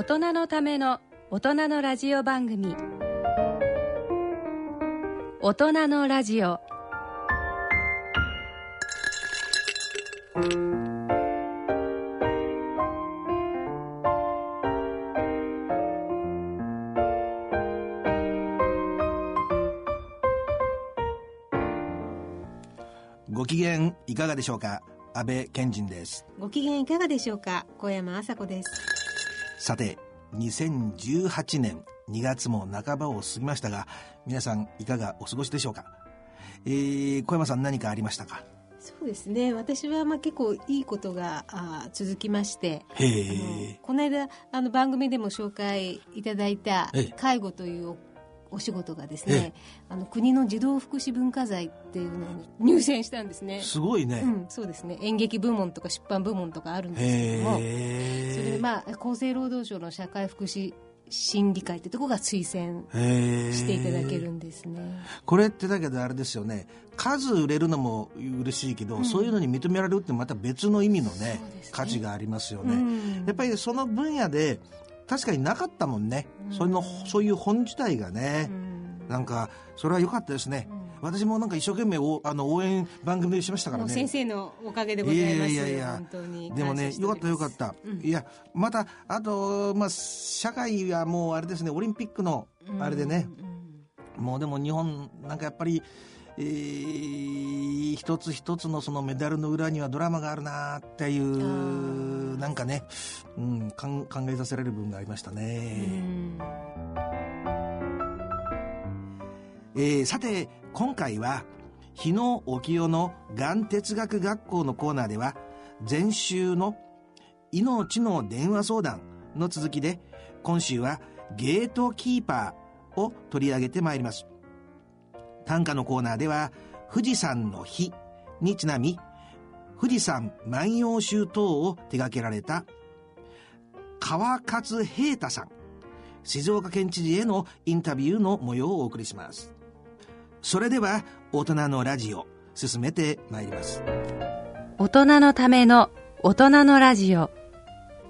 大人のための大人のラジオ番組。大人のラジオ。ご機嫌いかがでしょうか？安倍賢人です。ご機嫌いかがでしょうか？小山麻子ですさて2018年2月も半ばを過ぎましたが皆さんいかがお過ごしでしょうか、えー、小山さん何かありましたか？そうですね。私はまあ結構いいことがあ続きましてへえこの間あの番組でも紹介いただいたええ。介護というお仕事がですね、あの国の児童福祉文化財っていうのに入選したんですね。すごいね、うん、そうですね。演劇部門とか出版部門とかあるんですけどもそれまあ厚生労働省の社会福祉審議会ってとこが推薦していただけるんですね。これってだけどあれですよね。数売れるのも嬉しいけど、そういうのに認められるってまた別の意味のねね。価値がありますよね、うん。やっぱりその分野で確かになかったもんね、それのそういう本自体がね、うん。なんかそれは良かったですね、私もなんか一生懸命おあの応援番組でしましたからね。先生のおかげでございます。いやいやいや。でもねよかったよかった、いやまたあとまあ社会はもうあれですね。オリンピックのあれでね、もうでも日本なんかやっぱりえー一つ一つのそのメダルの裏にはドラマがあるなっていうなんかね、うん、考えさせられる部分がありましたうね、ん。えーさて今回は日野沖代のがん哲学学校のコーナーでは前週の命の電話相談の続きで今週はゲートキーパーを取り上げてまいります短歌のコーナーでは富士山の日にちなみ富士山万葉集等を手掛けられた川勝平太さん静岡県知事へのインタビューの模様をお送りします。それでは大人のラジオ進めてまいります。大人のための大人のラジオ。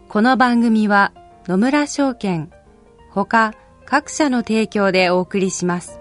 この番組は野村証券ほか各社の提供でお送りします。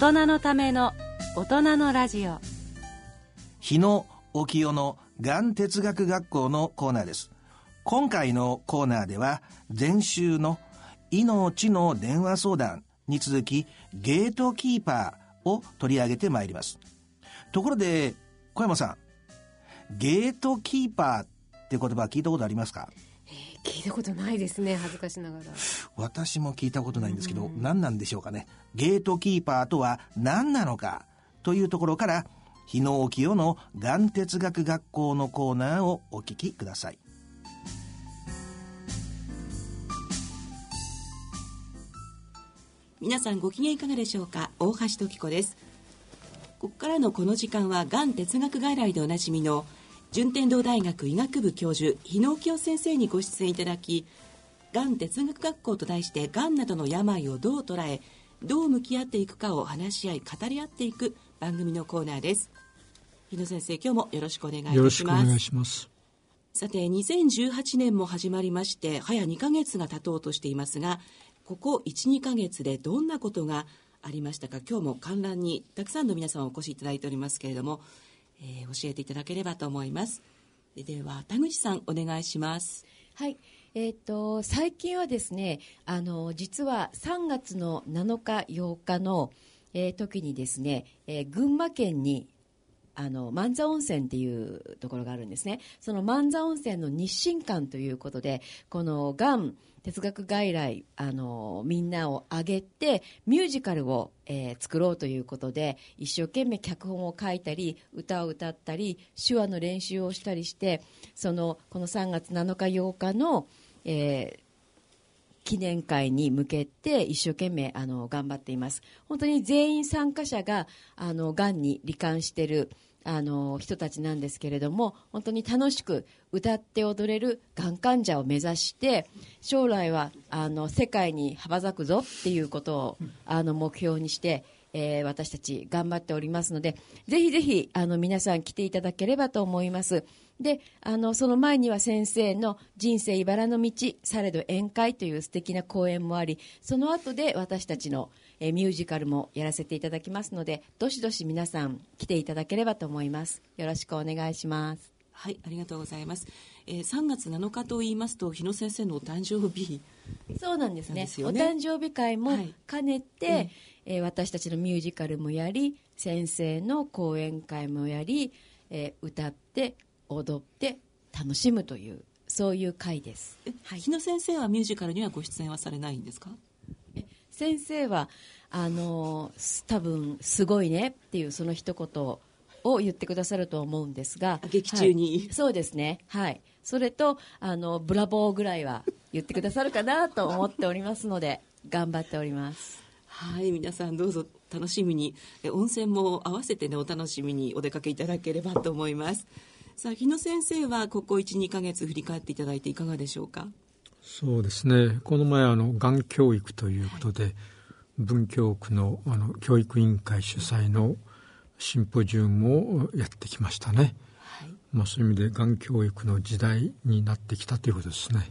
大人のための大人のラジオ。日野沖代のがん哲学学校のコーナーです。今回のコーナーでは前週の命の電話相談に続きゲートキーパーを取り上げてまいります。ところで小山さんゲートキーパーって言葉聞いたことありますか？聞いたことないですね恥ずかしながら。私も聞いたことないんですけど、何なんでしょうかね。ゲートキーパーとは何なのかというところから日野沖代のがん哲学学校のコーナーをお聞きください。皆さんご機嫌いかがでしょうか？大橋時子です。ここからのこの時間はがん哲学外来でおなじみの順天堂大学医学部教授日野清先生にご出演いただきがん哲学学校と題してがんなどの病をどう捉えどう向き合っていくかを話し合い語り合っていく番組のコーナーです。日野先生今日もよろしくお願いいたします。よろしくお願いします。さて2018年も始まりまして早2ヶ月が経とうとしていますがここ12ヶ月でどんなことがありましたか？今日も観覧にたくさんの皆さんお越しいただいておりますけれども、えー、教えていただければと思います。では田口さんお願いします。はい。えーと、最近はですねあの実は3月の7日8日の、えー、時にですね、えー、群馬県にあの万座温泉っていうところがあるんですね。その万座温泉の日進館ということでこのがん哲学外来あのみんなを挙げてミュージカルを、えー、作ろうということで一生懸命脚本を書いたり歌を歌ったり手話の練習をしたりしてそのこの3月7日8日の、えー記念会に向けて一生懸命あの頑張っています。本当に全員参加者があのがんに罹患しているあの人たちなんですけれども本当に楽しく歌って踊れるがん患者を目指して将来はあの世界に羽ばたくぞっていうことをあの目標にして、えー、私たち頑張っておりますのでぜひぜひあの皆さん来ていただければと思います。であのその前には先生の「人生茨の道されど宴会」という素敵な講演もありその後で私たちのえミュージカルもやらせていただきますのでどしどし皆さん来ていただければと思います。よろしくお願いします。はいありがとうございます、えー、3月7日と言いますと日野先生のお誕生日。そうなんですね、ね、お誕生日会も兼ねて、はい、えー、私たちのミュージカルもやり先生の講演会もやり、えー、歌って踊って楽しむというそういう会です、はい、日野先生はミュージカルにはご出演はされないんですか？先生はあの多分すごいねっていうその一言を言ってくださると思うんですが。劇中に、はい、そうですね。はい。それとあのブラボーぐらいは言ってくださるかなと思っておりますので頑張っております。はい。皆さんどうぞ楽しみに。温泉も合わせてねお楽しみにお出かけいただければと思います。さあ日野先生はここ12か月振り返っていただいていかがでしょうか？そうですね。この前あのがん教育ということで、はい、文京区のあの教育委員会主催のシンポジウムをやってきましたね、はい、まあ、そういう意味でがん教育の時代になってきたということですね。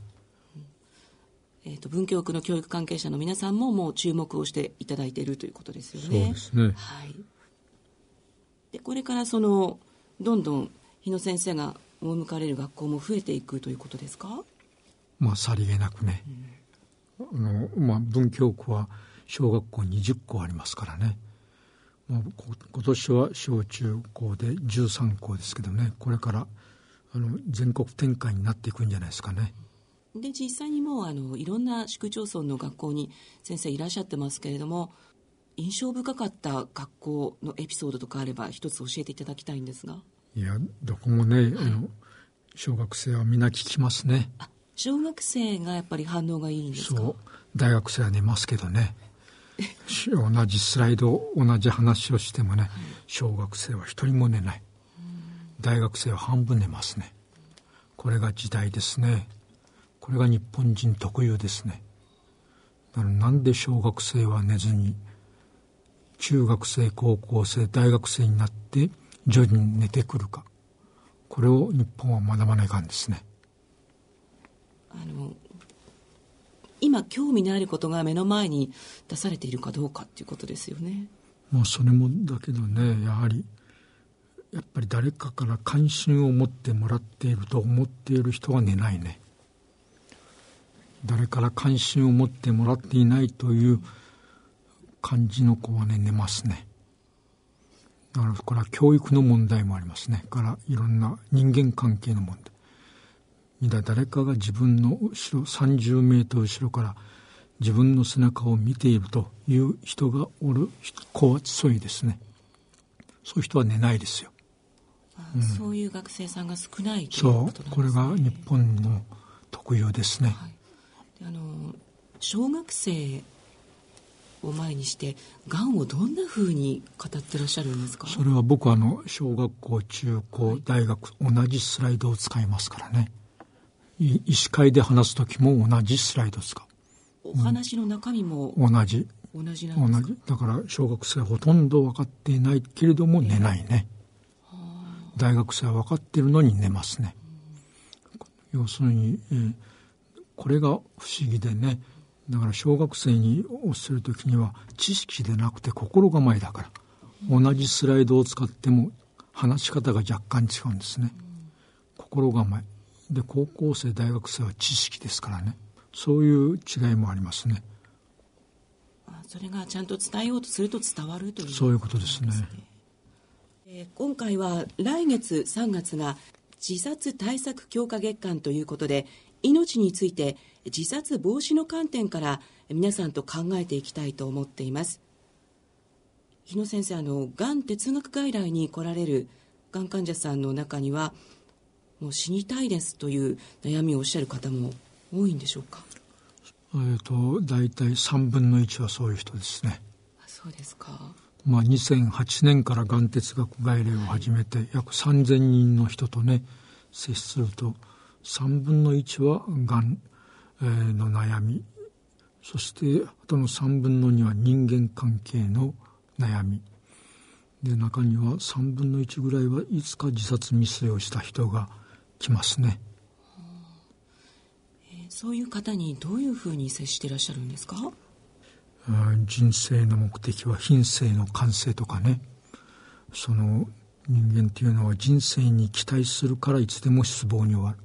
えーと、文京区の教育関係者の皆さんももう注目をしていただいているということですよね。そうですね、はい、でこれからそのどんどん日野先生が赴かれる学校も増えていくということですか？まあ、さりげなくね、うん、あのまあ、文京区は小学校20校ありますからね、まあ、今年は小中高で13校ですけどね。これからあの全国展開になっていくんじゃないですかね。で実際にもうあのいろんな市区町村の学校に先生いらっしゃってますけれども印象深かった学校のエピソードとかあれば一つ教えていただきたいんですが。いやどこもね、はい、あの小学生はみんな聞きますね。あ小学生がやっぱり反応がいいんですか？そう。大学生は寝ますけどね。同じスライド同じ話をしてもね、はい、小学生は一人も寝ない。大学生は半分寝ますね。これが時代ですね。これが日本人特有ですね。なんで小学生は寝ずに中学生高校生大学生になって徐々に寝てくるか。これを日本は学ばないかんですねあの今興味のあることが目の前に出されているかどうかっていうことですよね。まあそれもだけどねやはりやっぱり誰かから関心を持ってもらっていると思っている人は寝ないね。誰から関心を持ってもらっていないという感じの子はね寝ますね。だからこれは教育の問題もありますね。からいろんな人間関係の問題。皆誰かが自分の後ろ30メートル後ろから自分の背中を見ているという人がおる子は強いですね。そういう人は寝ないですよ、うん、そういう学生さんが少ないということ、ね、そう。これが日本の特有ですね、はい、あの小学生を前にしてがんをどんなふうに語ってらっしゃるんですか？それは僕あの小学校中高大学、同じスライドを使いますからね医師会で話す時も同じスライド使うお話の中身も、同じ。同じなん同じ。だから小学生はほとんど分かっていないけれども寝ないね、えー、大学生は分かっているのに寝ますね、要するに、えー、これが不思議でね。だから小学生に教える時には知識でなくて心構えだから同じスライドを使っても話し方が若干違うんですね、心構えで高校生大学生は知識ですからね。そういう違いもありますね。それがちゃんと伝えようとすると伝わるという、そういうことですね、えー、今回は来月3月が自殺対策強化月間ということで命について自殺防止の観点から皆さんと考えていきたいと思っています。日野先生あのがん哲学外来に来られるがん患者さんの中にはもう死にたいですという悩みをおっしゃる方も多いんでしょうか？えーと、大体3分の1はそういう人ですね。そうですか、まあ、2008年からがん哲学外来を始めて約3000人の人とね接すると3分の1はがん、えー、の悩み。そしてあとの3分の2は人間関係の悩み。で中には3分の1ぐらいはいつか自殺未遂をした人が来ますね。そういう方にどういうふうに接していらっしゃるんですか？人生の目的は品性の完成とかね。その人間っていうのは人生に期待するからいつでも失望に終わる。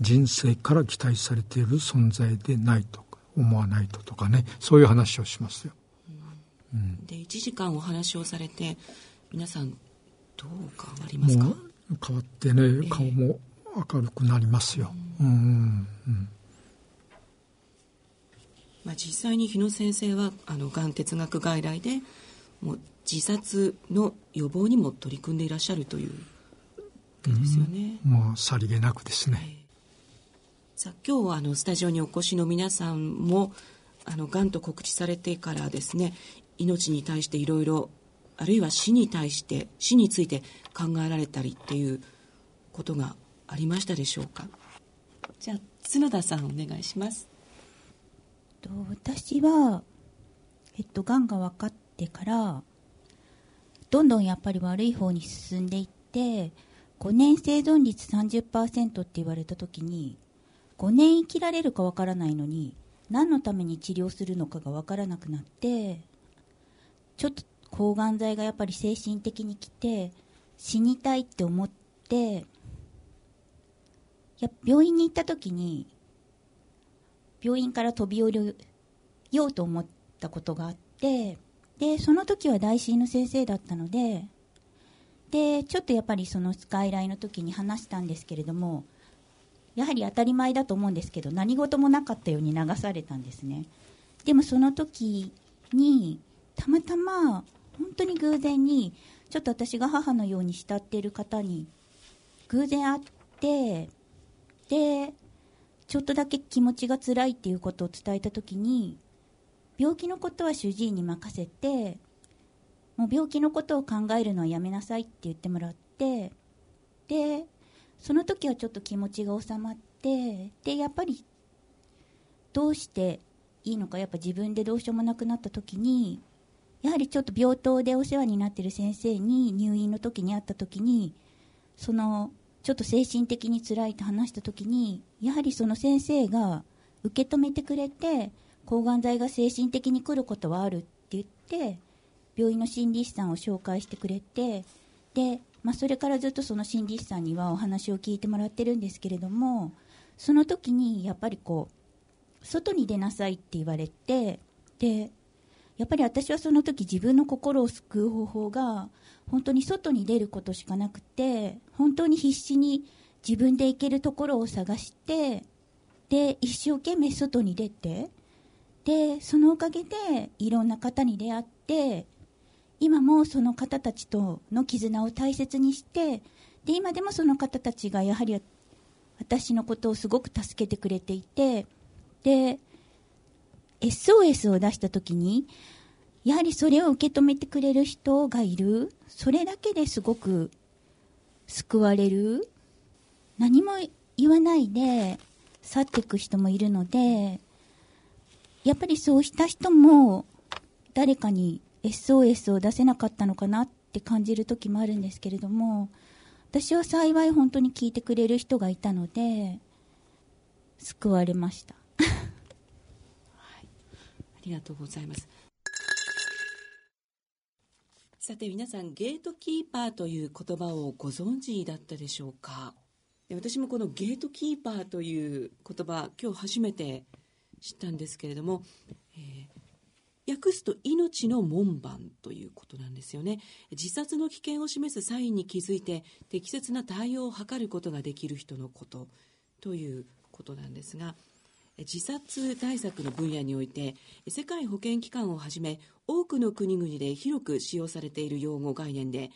人生から期待されている存在でないとか思わないととかね。そういう話をしますよ、うん、で1時間お話をされて皆さんどう変わりますか？変わってね顔も明るくなりますよ、うん、まあ、実際に日野先生はあのがん哲学外来でもう自殺の予防にも取り組んでいらっしゃるというですよね。うん、もうさりげなくですね。さあ今日はあのスタジオにお越しの皆さんもあのがんと告知されてからですね命に対していろいろあるいは死に対して死について考えられたりっていうことがありましたでしょうか？じゃあ角田さんお願いします。と私は、えっと、がんが分かってからどんどんやっぱり悪い方に進んでいって5年生存率30%って言われた時に5年生きられるか分からないのに何のために治療するのかが分からなくなってちょっと抗がん剤がやっぱり精神的にきて死にたいって思ってや病院に行った時に病院から飛び降りようと思ったことがあってでその時は大臣の先生だったのででちょっとやっぱりそのスカイラインの時に話したんですけれどもやはり当たり前だと思うんですけど何事もなかったように流されたんですね。でもその時にたまたま本当に偶然にちょっと私が母のように慕っている方に偶然会ってでちょっとだけ気持ちが辛いっていうことを伝えた時に病気のことは主治医に任せてもう病気のことを考えるのはやめなさいって言ってもらってでその時はちょっと気持ちが収まってでやっぱりどうしていいのかやっぱ自分でどうしようもなくなった時にやはりちょっと病棟でお世話になってる先生に入院の時に会った時にそのちょっと精神的に辛いと話した時にやはりその先生が受け止めてくれて抗がん剤が精神的に来ることはあるって言って病院の心理師さんを紹介してくれてで、まあ、それからずっとその心理師さんにはお話を聞いてもらってるんですけれどもその時にやっぱりこう外に出なさいって言われてでやっぱり私はその時自分の心を救う方法が本当に外に出ることしかなくて本当に必死に自分で行けるところを探してで一生懸命外に出てでそのおかげでいろんな方に出会って今もその方たちとの絆を大切にしてで今でもその方たちがやはり私のことをすごく助けてくれていてで SOS を出した時にやはりそれを受け止めてくれる人がいる。それだけですごく救われる。何も言わないで去っていく人もいるのでやっぱりそうした人も誰かに SOS を出せなかったのかなって感じる時もあるんですけれども私は幸い本当に聞いてくれる人がいたので救われました。りがとうございます。さて皆さんゲートキーパーという言葉をご存知だったでしょうか？私もこのゲートキーパーという言葉今日初めて知ったんですけれども、えー、訳すと命の門番ということなんですよね。自殺の危険を示すサインに気づいて適切な対応を図ることができる人のことということなんですが自殺対策の分野において世界保健機関をはじめ多くの国々で広く使用されている用語概念で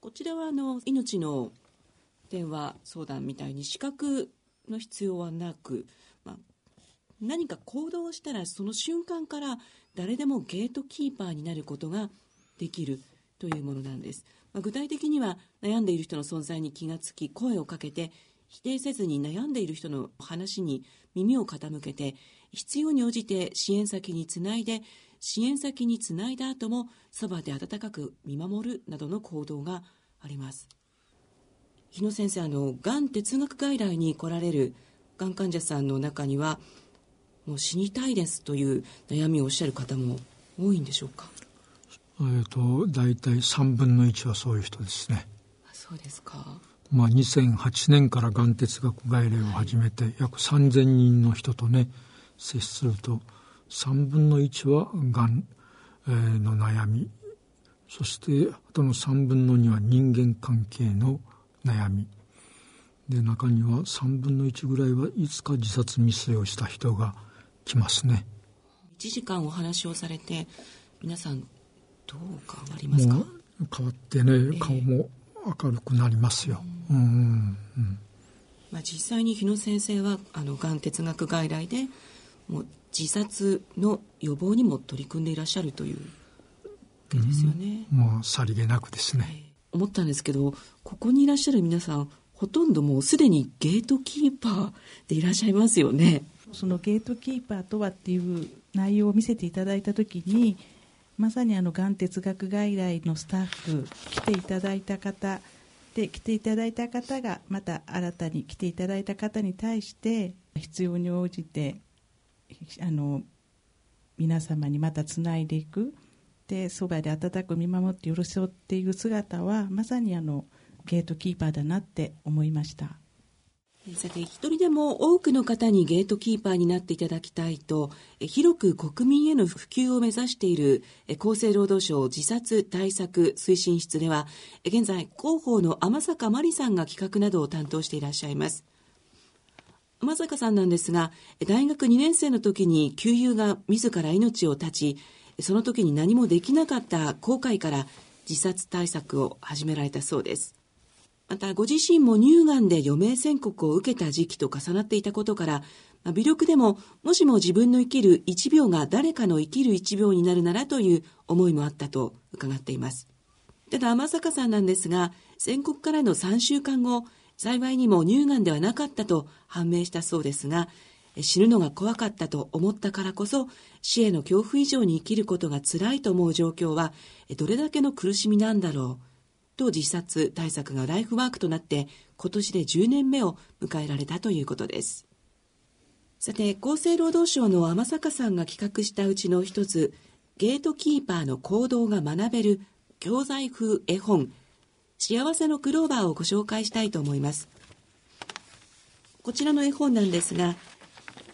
こちらはあの命の電話相談みたいに資格の必要はなく、まあ、何か行動をしたらその瞬間から誰でもゲートキーパーになることができるというものなんです、まあ、具体的には悩んでいる人の存在に気がつき声をかけて否定せずに悩んでいる人の話に耳を傾けて必要に応じて支援先につないで支援先につないだ後もそばで温かく見守るなどの行動があります。日野先生あのがん哲学外来に来られるがん患者さんの中にはもう死にたいですという悩みをおっしゃる方も多いんでしょうか？えーと、大体3分の1はそういう人ですね。そうですかまあ、2008年からがん哲学外来を始めて約3000人の人とね接すると3分の1はがんの悩み。そしてあとの3分の2は人間関係の悩み。で中には3分の1ぐらいはいつか自殺未遂をした人が来ますね。1時間お話をされて皆さんどう変わりますか？変わってね顔も明るくなりますよ、うん。うんまあ、実際に日野先生はあのがん哲学外来でもう自殺の予防にも取り組んでいらっしゃるというですよね、うん、もうさりげなくですね、えー、思ったんですけどここにいらっしゃる皆さんほとんどもうすでにゲートキーパーでいらっしゃいますよね。そのゲートキーパーとはっていう内容を見せていただいた時にまさにあのがん哲学外来のスタッフ来ていただいた方で来ていただいた方がまた新たに来ていただいた方に対して必要に応じてあの皆様にまたつないでいくでそばで温かく見守って寄り添っていく姿はまさにあのゲートキーパーだなって思いました。さて、一人でも多くの方にゲートキーパーになっていただきたいと、広く国民への普及を目指している厚生労働省自殺対策推進室では、現在、広報の天坂真理さんが企画などを担当していらっしゃいます。天坂さんなんですが、大学2年生の時に旧友が自ら命を絶ち、その時に何もできなかった後悔から自殺対策を始められたそうです。またご自身も乳がんで余命宣告を受けた時期と重なっていたことから、ま微力でももしも自分の生きる1秒が誰かの生きる1秒になるならという思いもあったと伺っています。ただ天坂さんなんですが、宣告からの3週間後、幸いにも乳がんではなかったと判明したそうですが、死ぬのが怖かったと思ったからこそ、死への恐怖以上に生きることが辛いと思う状況は、どれだけの苦しみなんだろう。と自殺対策がライフワークとなって今年で10年目を迎えられたということです。さて厚生労働省の天坂さんが企画したうちの一つゲートキーパーの行動が学べる教材風絵本幸せのクローバーをご紹介したいと思います。こちらの絵本なんですが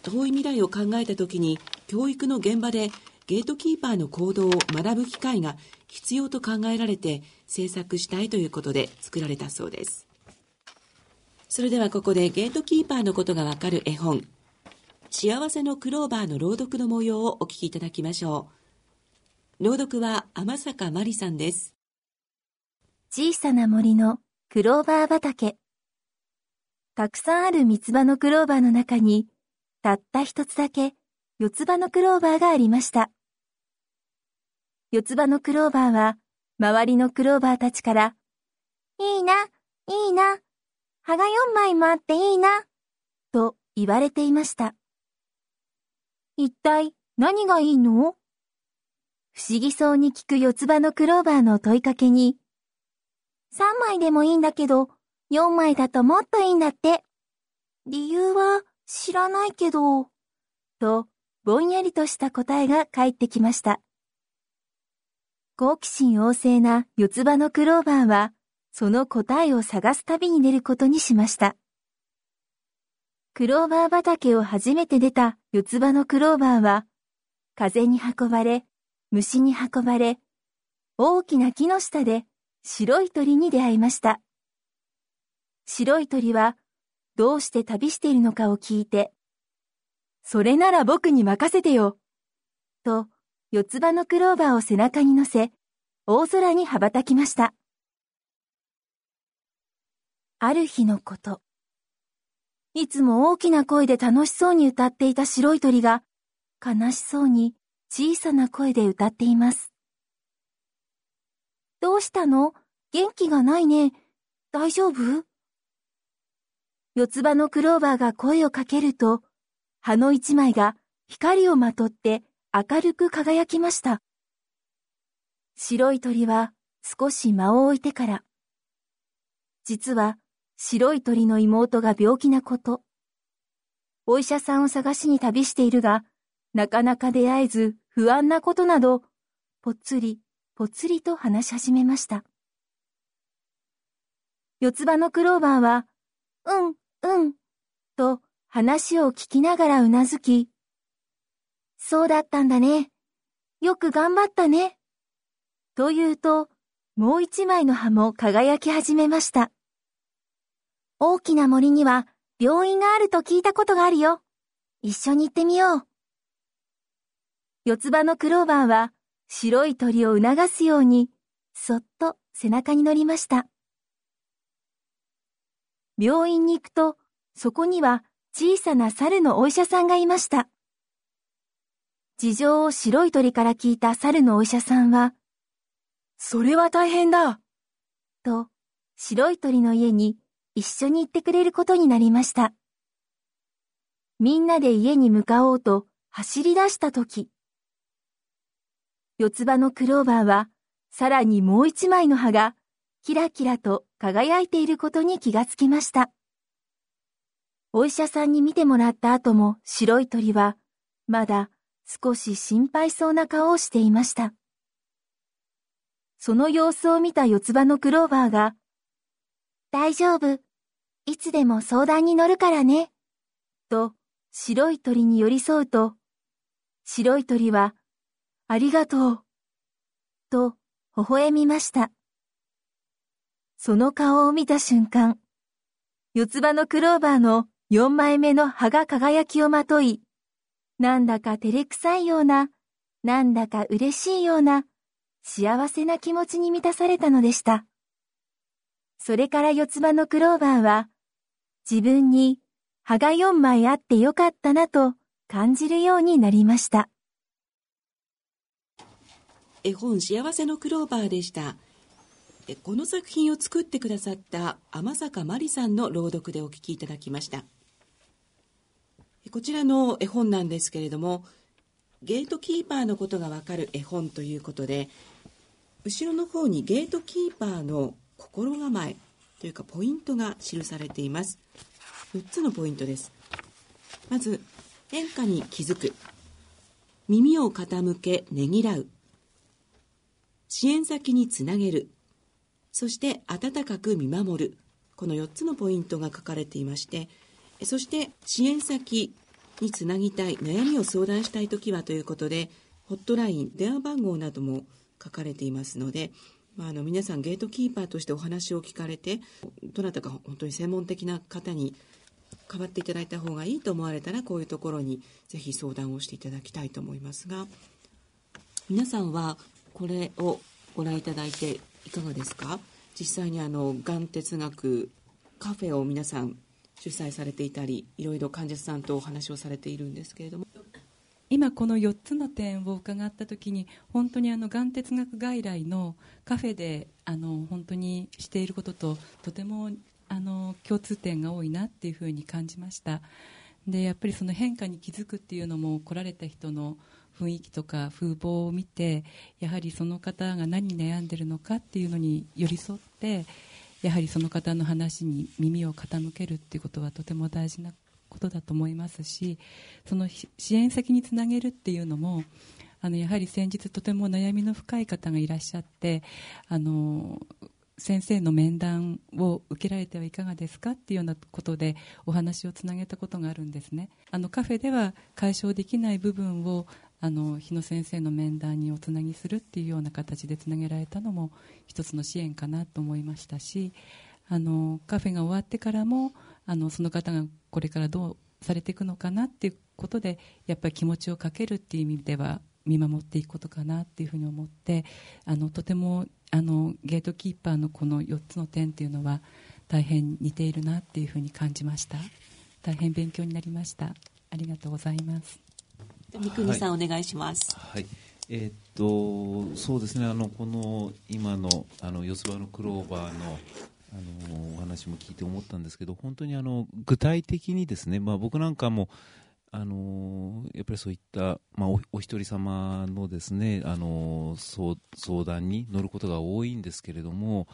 遠い未来を考えた時に教育の現場でゲートキーパーの行動を学ぶ機会が必要と考えられて制作したいということで作られたそうです。それではここでゲートキーパーのことがわかる絵本、幸せのクローバーの朗読の模様をお聞きいただきましょう。朗読は天坂まりさんです。小さな森のクローバー畑。たくさんある三つ葉のクローバーの中に、たった一つだけ四つ葉のクローバーがありました。四つ葉のクローバーは、周りのクローバーたちから、いいな、いいな、葉が4枚もあっていいな、と言われていました。一体何がいいの？不思議そうに聞く四つ葉のクローバーの問いかけに、3枚でもいいんだけど、4枚だともっといいんだって。理由は知らないけど、とぼんやりとした答えが返ってきました。好奇心旺盛な四つ葉のクローバーは、その答えを探す旅に出ることにしました。クローバー畑を初めて出た四つ葉のクローバーは、風に運ばれ、虫に運ばれ、大きな木の下で白い鳥に出会いました。白い鳥はどうして旅しているのかを聞いて、それなら僕に任せてよ。と、四つ葉のクローバーを背中に乗せ、大空に羽ばたきました。ある日のこと。いつも大きな声で楽しそうに歌っていた白い鳥が、悲しそうに小さな声で歌っています。どうしたの？元気がないね。大丈夫？四つ葉のクローバーが声をかけると、葉の一枚が光をまとって明るく輝きました。白い鳥は少し間を置いてから、実は白い鳥の妹が病気なこと、お医者さんを探しに旅しているが、なかなか出会えず不安なことなど、ぽっつりぽつりと話し始めました。四つ葉のクローバーは、うん、うん、と話を聞きながらうなずき、そうだったんだね。よく頑張ったね。と言うと、もう一枚の葉も輝き始めました。大きな森には病院があると聞いたことがあるよ。一緒に行ってみよう。四つ葉のクローバーは白い鳥を促すように、そっと背中に乗りました。病院に行くと、そこには小さな猿のお医者さんがいました。事情を白い鳥から聞いた猿のお医者さんは、それは大変だと、白い鳥の家に一緒に行ってくれることになりました。みんなで家に向かおうと走り出したとき、四つ葉のクローバーは、さらにもう一枚の葉が、キラキラと輝いていることに気がつきました。お医者さんに見てもらった後も白い鳥は、まだ少し心配そうな顔をしていました。その様子を見た四つ葉のクローバーが、大丈夫。いつでも相談に乗るからね。と、白い鳥に寄り添うと、白い鳥はありがとう。と、微笑みました。その顔を見た瞬間、四つ葉のクローバーの四枚目の葉が輝きをまとい、なんだか照れくさいような、なんだか嬉しいような、幸せな気持ちに満たされたのでした。それから四つ葉のクローバーは、自分に葉が四枚あってよかったなと感じるようになりました。絵本幸せのクローバーでしたこの作品を作ってくださった天坂真理さんの朗読でお聞きいただきましたこちらの絵本なんですけれどもゲートキーパーのことがわかる絵本ということで後ろの方にゲートキーパーの心構えというかポイントが記されています。4つのポイントです。まず変化に気づく。耳を傾けねぎらう。支援先につなげる。そして温かく見守る。この4つのポイントが書かれていましてそして支援先につなぎたい悩みを相談したい時はということでホットライン電話番号なども書かれていますので、まあ、あの皆さんゲートキーパーとしてお話を聞かれてどなたか本当に専門的な方に代わっていただいた方がいいと思われたらこういうところにぜひ相談をしていただきたいと思いますが皆さんはこれをご覧いただいていかがですか？実際にあのがん哲学カフェを皆さん主催されていたりいろいろ患者さんとお話をされているんですけれども。今この4つの点を伺った時に本当にあのがん哲学外来のカフェであの本当にしていることととてもあの共通点が多いなっていうふうに感じました。でやっぱりその変化に気づくっていうのも来られた人の雰囲気とか風貌を見てやはりその方が何に悩んでるのかっていうのに寄り添ってやはりその方の話に耳を傾けるっていうことはとても大事なことだと思いますしその支援先につなげるっていうのもあのやはり先日とても悩みの深い方がいらっしゃってあの先生の面談を受けられてはいかがですかっていうようなことでお話をつなげたことがあるんですね。あのカフェでは解消できない部分をあの日野先生の面談におつなぎするっていうような形でつなげられたのも一つの支援かなと思いましたしあのカフェが終わってからもあのその方がこれからどうされていくのかなっていうことでやっぱり気持ちをかけるっていう意味では見守っていくことかなっていうふうに思ってあのとてもあのゲートキーパーのこの4つの点っていうのは大変似ているなっていうふうに感じました。大変勉強になりました。ありがとうございます。三國さん、はい、お願いしますはい。えー、っとそうですね。あのこの今のあの四つ葉のクローバーのあのお話も聞いて思ったんですけど本当にあの具体的にですね、まあ、僕なんかもあのやっぱりそういった、まあ、おお一人様のですね、あの相相談に乗ることが多いんですけれども、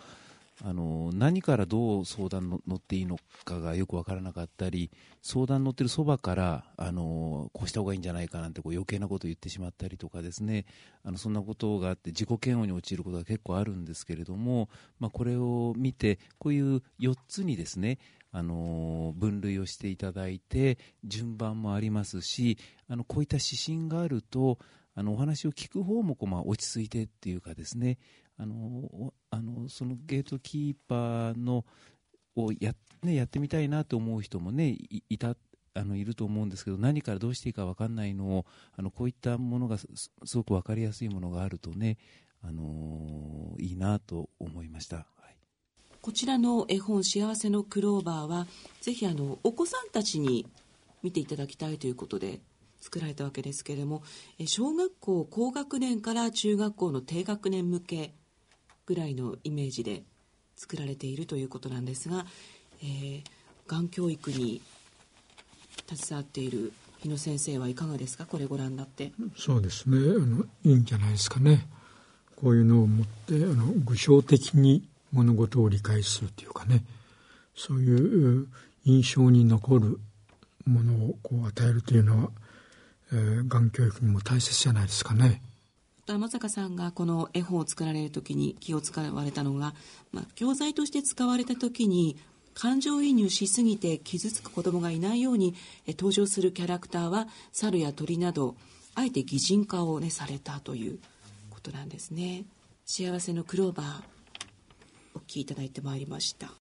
あの何からどう相談の乗っていいのかがよく分からなかったり相談乗ってるそばからあのこうした方がいいんじゃないかなんてこう余計なことを言ってしまったりとかですね。あのそんなことがあって自己嫌悪に陥ることが結構あるんですけれども、まあ、これを見てこういう4つにですねあの分類をしていただいて順番もありますしあのこういった指針があるとあのお話を聞く方もこう、まあ、落ち着いてっていうかですね。あのあのそのゲートキーパーのをや,、ね、やってみたいなと思う人もねいたあのいると思うんですけど何からどうしていいか分かんないのをあのこういったものがすごく分かりやすいものがあるとね、あのいいなと思いました。こちらの絵本「幸せのクローバーは」ぜひあのお子さんたちに見ていただきたいということで作られたわけですけれども小学校高学年から中学校の低学年向けぐらいのイメージで作られているということなんですが、えー、がん教育に携わっている日野先生はいかがですか？これご覧になって。そうですね。あのいいんじゃないですかね。こういうのを持ってあの具象的に物事を理解するというかね。そういう印象に残るものをこう与えるというのは、えー、がん教育にも大切じゃないですかね。天坂さんがこの絵本を作られる時に気を使われたのが、まあ、教材として使われた時に感情移入しすぎて傷つく子供がいないようにえ登場するキャラクターは猿や鳥などあえて擬人化を、ね、されたということなんですね。幸せのクローバーお聞きいただいてまいりました